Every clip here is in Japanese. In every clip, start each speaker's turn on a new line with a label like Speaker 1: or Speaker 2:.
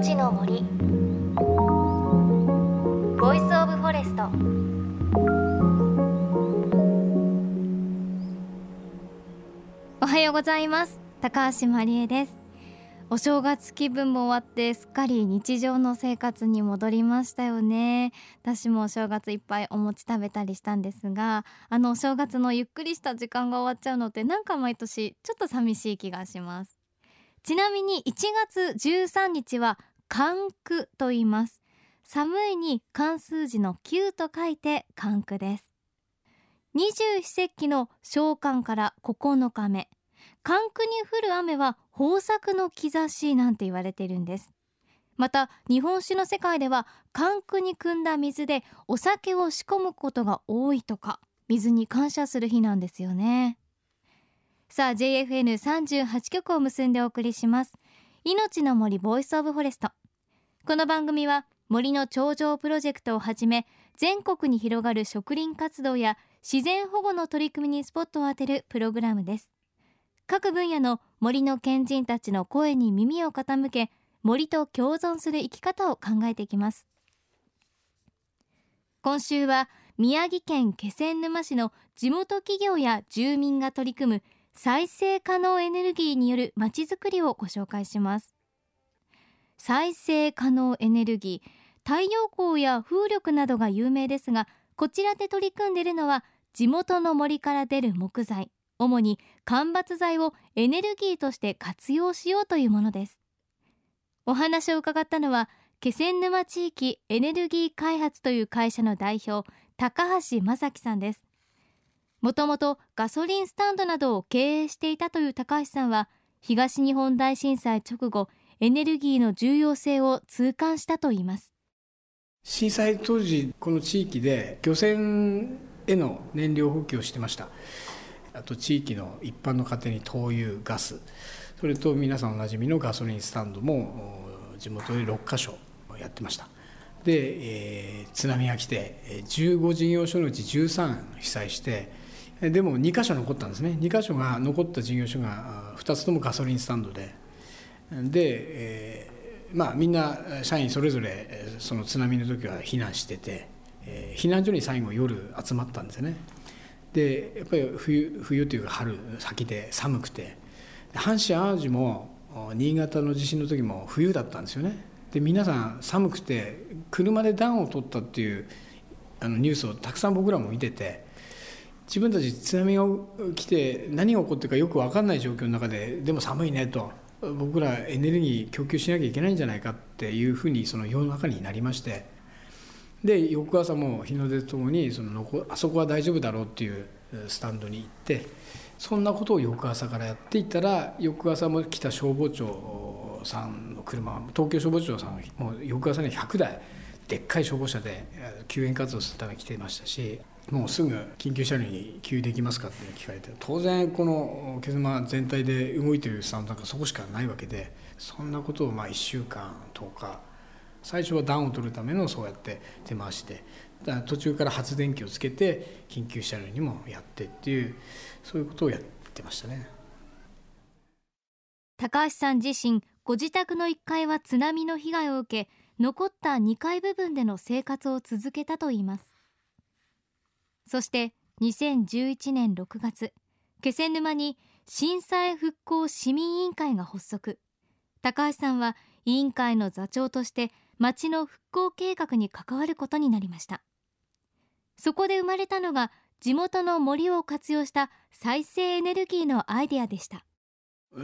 Speaker 1: 命の森。ボイスオブフォレスト。おはようございます。高橋真理恵です。お正月気分も終わってすっかり日常の生活に戻りましたよね。私もお正月いっぱいお餅食べたりしたんですがあのお正月のゆっくりした時間が終わっちゃうのってなんか毎年ちょっと寂しい気がします。ちなみに1月13日は寒句と言います。寒いに漢数字の9と書いて寒句です。二十四節気の小寒から9日目。寒句に降る雨は豊作の兆しなんて言われているんです。また日本酒の世界では寒句に汲んだ水でお酒を仕込むことが多いとか水に感謝する日なんですよね。さあ JFN38 曲を結んでお送りします。命の森ボイスオブフォレスト。この番組は森の頂上プロジェクトをはじめ全国に広がる植林活動や自然保護の取り組みにスポットを当てるプログラムです。各分野の森の賢人たちの声に耳を傾け森と共存する生き方を考えていきます。今週は宮城県気仙沼市の地元企業や住民が取り組む再生可能エネルギーによるまちづくりをご紹介します。再生可能エネルギー。太陽光や風力などが有名ですがこちらで取り組んでいるのは地元の森から出る木材。主に間伐材をエネルギーとして活用しようというものです。お話を伺ったのは気仙沼地域エネルギー開発という会社の代表高橋正樹さんです。もともとガソリンスタンドなどを経営していたという高橋さんは東日本大震災直後エネルギーの重要性を痛感したといいます。
Speaker 2: 震災当時この地域で漁船への燃料補給をしてました。あと地域の一般の家庭に灯油ガスそれと皆さんおなじみのガソリンスタンドも地元で6か所やってました。で、えー、津波が来て15事業所のうち13被災してでも2か所残ったんですね。2か所が残った事業所が2つともガソリンスタンドでで、えー、まあみんな社員それぞれその津波の時は避難してて、えー、避難所に最後夜集まったんですよね。でやっぱり冬冬というか春先で寒くて阪神・淡路も新潟の地震の時も冬だったんですよね。で皆さん寒くて車で暖を取ったっていうあのニュースをたくさん僕らも見てて自分たち津波が来て何が起こってるかよく分かんない状況の中ででも寒いねと。僕らエネルギー供給しなきゃいけないんじゃないかっていうふうにその世の中になりまして。で翌朝も日の出とともにそのあそこは大丈夫だろうっていうスタンドに行ってそんなことを翌朝からやっていたら翌朝も来た消防庁さんの車東京消防庁さんもう翌朝に100台でっかい消防車で救援活動するために来てましたし。もうすぐ緊急車両に給油できますかって聞かれて当然この気妻全体で動いてるスタンドなんかそこしかないわけでそんなことをまあ1週間10日最初は暖を取るためのそうやって手回しで途中から発電機をつけて緊急車両にもやってっていうそういうことをやってましたね。
Speaker 1: 高橋さん自身ご自宅の1階は津波の被害を受け残った2階部分での生活を続けたといいます。そして2011年6月気仙沼に震災復興市民委員会が発足。高橋さんは委員会の座長として町の復興計画に関わることになりました。そこで生まれたのが地元の森を活用した再生エネルギーのアイデアでした。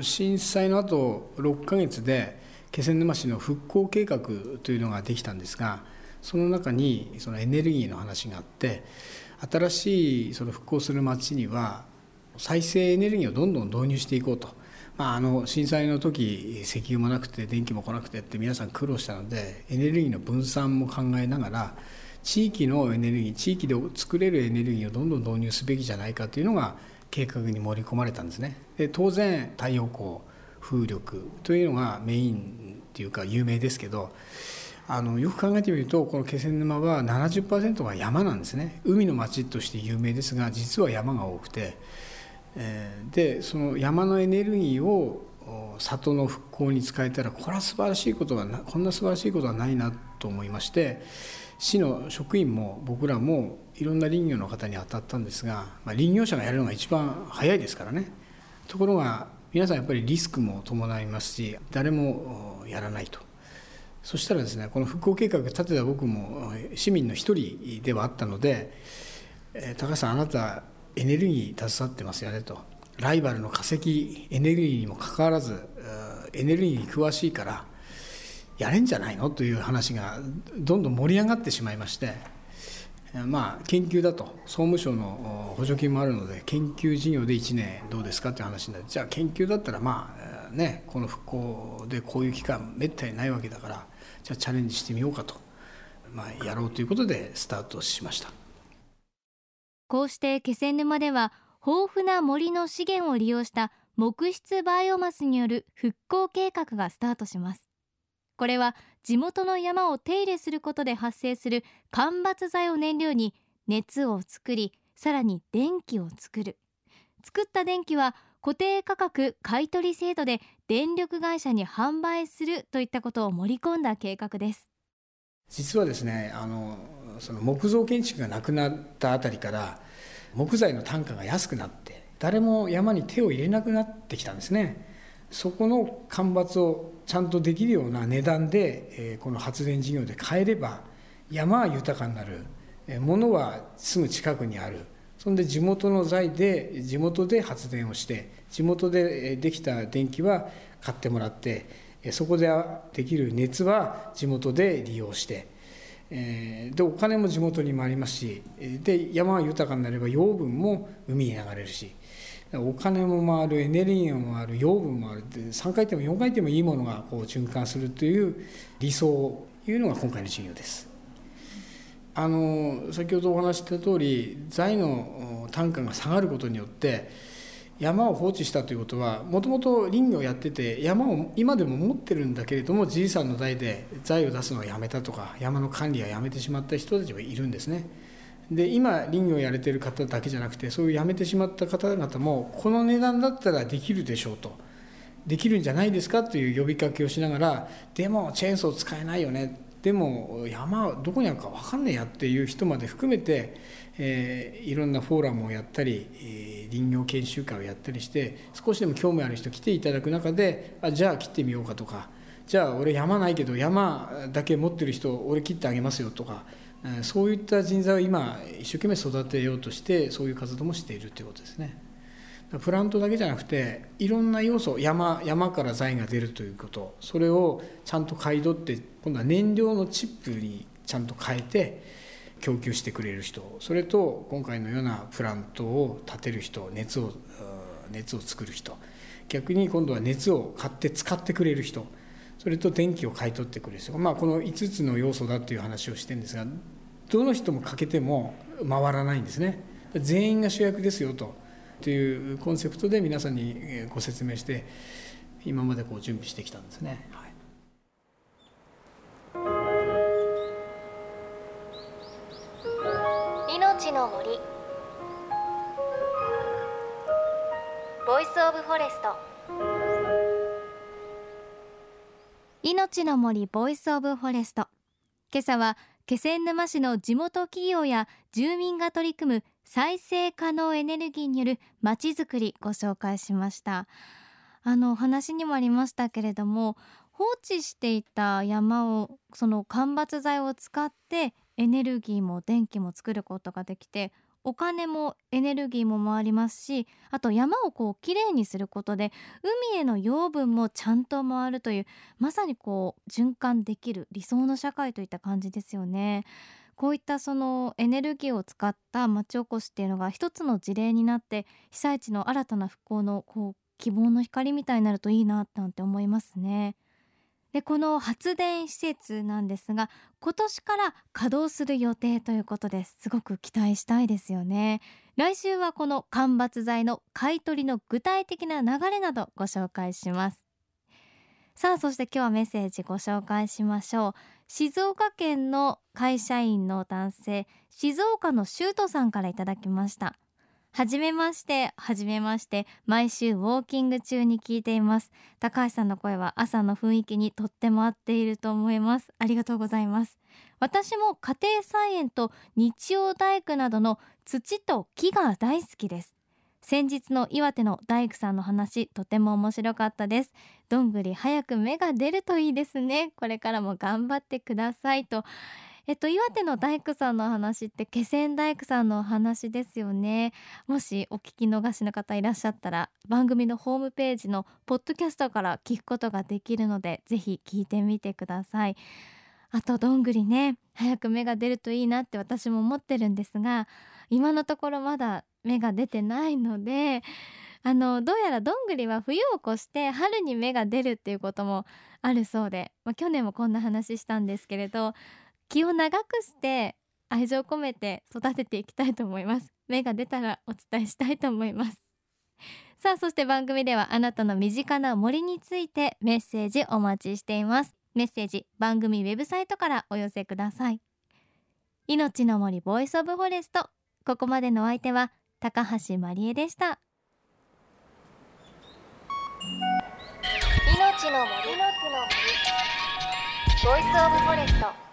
Speaker 2: 震災の後6ヶ月で気仙沼市の復興計画というのができたんですがその中にそのエネルギーの話があって新しいその復興する町には再生エネルギーをどんどん導入していこうとまあ、あの震災の時石油もなくて電気も来なくてって皆さん苦労したのでエネルギーの分散も考えながら地域のエネルギー地域で作れるエネルギーをどんどん導入すべきじゃないかというのが計画に盛り込まれたんですね。で当然太陽光風力というのがメインっていうか有名ですけどあのよく考えてみるとこの気仙沼は70%が山なんですね。海の町として有名ですが実は山が多くて。え。でその山のエネルギーを里の復興に使えたらこれは素晴らしいことはこんな素晴らしいことはないなと思いまして市の職員も僕らもいろんな林業の方に当たったんですが、まあ、林業者がやるのが一番早いですからね。ところが皆さんやっぱりリスクも伴いますし誰もやらないと。そしたらですねこの復興計画を立てた僕も市民の一人ではあったので「高橋さんあなたエネルギー携わってますよね」と「ライバルの化石エネルギーにもかかわらずエネルギーに詳しいからやれんじゃないの?」という話がどんどん盛り上がってしまいましてまあ研究だと総務省の補助金もあるので研究事業で1年どうですかっていう話になってじゃあ研究だったらまあねこの復興でこういう期間めったにないわけだからじゃあチャレンジしてみようかと、まあ、やろうということでスタートしました。
Speaker 1: こうして気仙沼では豊富な森の資源を利用した木質バイオマスによる復興計画がスタートします。これは地元の山を手入れすることで発生する間伐材を燃料に熱を作りさらに電気を作る。作った電気は固定価格買取制度で電力会社に販売するといったことを盛り込んだ計画です。
Speaker 2: 実はですねあのその木造建築がなくなったあたりから木材の単価が安くなって誰も山に手を入れなくなってきたんですね。そこの干ばつをちゃんとできるような値段で、えこの発電事業で買えれば山は豊かになる、え物はすぐ近くにある。そんで地元の財で地元で発電をして地元でできた電気は買ってもらってそこでできる熱は地元で利用してでお金も地元にもありますしで山は豊かになれば養分も海に流れるしお金も回るエネルギーも回る養分も回るって3回転も4回転もいいものがこう循環するという理想というのが今回の事業です。あの先ほどお話した通り財の単価が下がることによって山を放置したということはもともと林業やってて山を今でも持ってるんだけれどもじいさんの代で財を出すのをやめたとか山の管理はやめてしまった人たちはいるんですね。で今林業やれてる方だけじゃなくてそういう辞めてしまった方々もこの値段だったらできるでしょうとできるんじゃないですかという呼びかけをしながらでもチェーンソー使えないよねでも山どこにあるか分かんねえやっていう人まで含めて、えー、いろんなフォーラムをやったり、えー、林業研修会をやったりして少しでも興味ある人来ていただく中であじゃあ切ってみようかとかじゃあ俺山ないけど山だけ持ってる人俺切ってあげますよとかえそういった人材を今一生懸命育てようとしてそういう活動もしているということですね。プラントだけじゃなくていろんな要素山山から財が出るということ。それをちゃんと買い取って今度は燃料のチップにちゃんと変えて供給してくれる人。それと今回のようなプラントを建てる人熱を熱を作る人。逆に今度は熱を買って使ってくれる人。それと電気を買い取ってくれる人、まあ、この5つの要素だという話をしてるんですがどの人も欠けても回らないんですね。全員が主役ですよと。というコンセプトで皆さんにご説明して今までこう準備してきたんですね。はい。
Speaker 1: 命の森。 Voice of Forest。命の森 Voice of Forest。今朝は気仙沼市の地元企業や住民が取り組む再生可能エネルギーによるまちづくりご紹介しましたあのお話にもありましたけれども放置していた山をその間伐材を使ってエネルギーも電気も作ることができてお金もエネルギーも回りますしあと山をこうきれいにすることで海への養分もちゃんと回るというまさにこう循環できる理想の社会といった感じですよね。こういったそのエネルギーを使った町おこしっていうのが一つの事例になって被災地の新たな復興のこう希望の光みたいになるといいななんて思いますね。でこの発電施設なんですが今年から稼働する予定ということですすごく期待したいですよね。来週はこの間伐材の買取の具体的な流れなどご紹介します。さあそして今日はメッセージご紹介しましょう。静岡県の会社員の男性静岡の修斗さんからいただきました。はじめましてはじめまして毎週ウォーキング中に聞いています。高橋さんの声は朝の雰囲気にとっても合っていると思います。ありがとうございます。私も家庭菜園と日曜大工などの土と木が大好きです。先日の岩手の大工さんの話とても面白かったです。どんぐり早く芽が出るといいですね。これからも頑張ってくださいと。えっと岩手の大工さんの話って気仙大工さんのお話ですよね。もしお聞き逃しの方いらっしゃったら番組のホームページのポッドキャストから聞くことができるのでぜひ聞いてみてください。あとどんぐりね早く芽が出るといいなって私も思ってるんですが今のところまだ芽が出てないのであのどうやらどんぐりは冬を越して春に芽が出るっていうこともあるそうで、まあ、去年もこんな話したんですけれど気を長くして愛情込めて育てていきたいと思います。芽が出たらお伝えしたいと思います。さあそして番組ではあなたの身近な森についてメッセージお待ちしています。メッセージ番組ウェブサイトからお寄せください。命の森 Voice of Forest ここまでのお相手は高橋まりえでした。
Speaker 3: 命の森。の木の森。ボイスオブフォレスト。